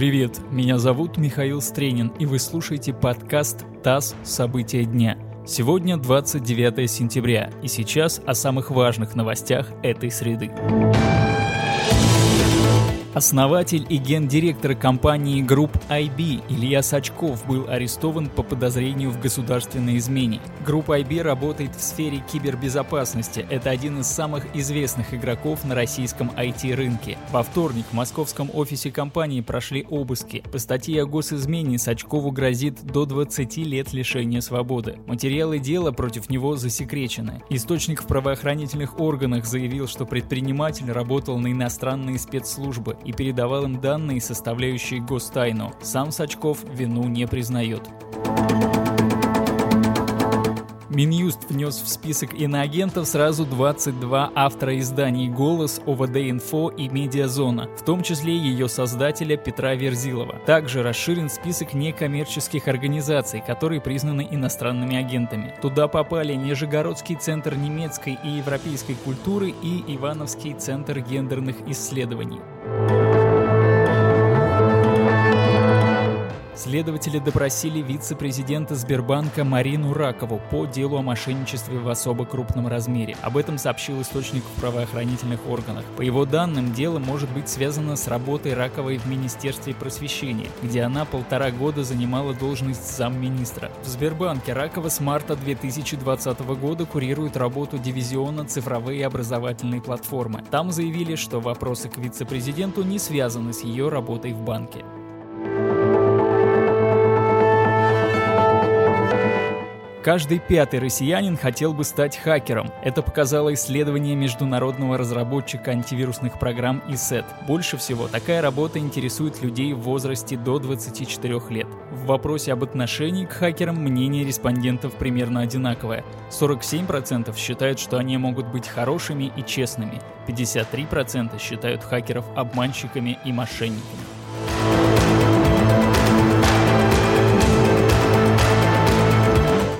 Привет, меня зовут Михаил Стренин, и вы слушаете подкаст «ТАСС. События дня». Сегодня 29 сентября, и сейчас о самых важных новостях этой среды. Основатель и гендиректор компании Group IB Илья Сачков был арестован по подозрению в государственной измене. Group IB работает в сфере кибербезопасности. Это один из самых известных игроков на российском IT-рынке. Во вторник в московском офисе компании прошли обыски. По статье о госизмене Сачкову грозит до 20 лет лишения свободы. Материалы дела против него засекречены. Источник в правоохранительных органах заявил, что предприниматель работал на иностранные спецслужбы и передавал им данные, составляющие гостайну. Сам Сачков вину не признает. Минюст внес в список иноагентов сразу 22 автора изданий «Голос», «ОВД-Инфо» и «Медиазона», в том числе ее создателя Петра Верзилова. Также расширен список некоммерческих организаций, которые признаны иностранными агентами. Туда попали Нижегородский центр немецкой и европейской культуры и Ивановский центр гендерных исследований. Следователи допросили вице-президента Сбербанка Марину Ракову по делу о мошенничестве в особо крупном размере. Об этом сообщил источник в правоохранительных органах. По его данным, дело может быть связано с работой Раковой в Министерстве просвещения, где она полтора года занимала должность замминистра. В Сбербанке Ракова с марта 2020 года курирует работу дивизиона цифровые образовательные платформы. Там заявили, что вопросы к вице-президенту не связаны с ее работой в банке. Каждый пятый россиянин хотел бы стать хакером. Это показало исследование международного разработчика антивирусных программ ИСЭТ. Больше всего такая работа интересует людей в возрасте до 24 лет. В вопросе об отношении к хакерам мнение респондентов примерно одинаковое. 47% считают, что они могут быть хорошими и честными. 53% считают хакеров обманщиками и мошенниками.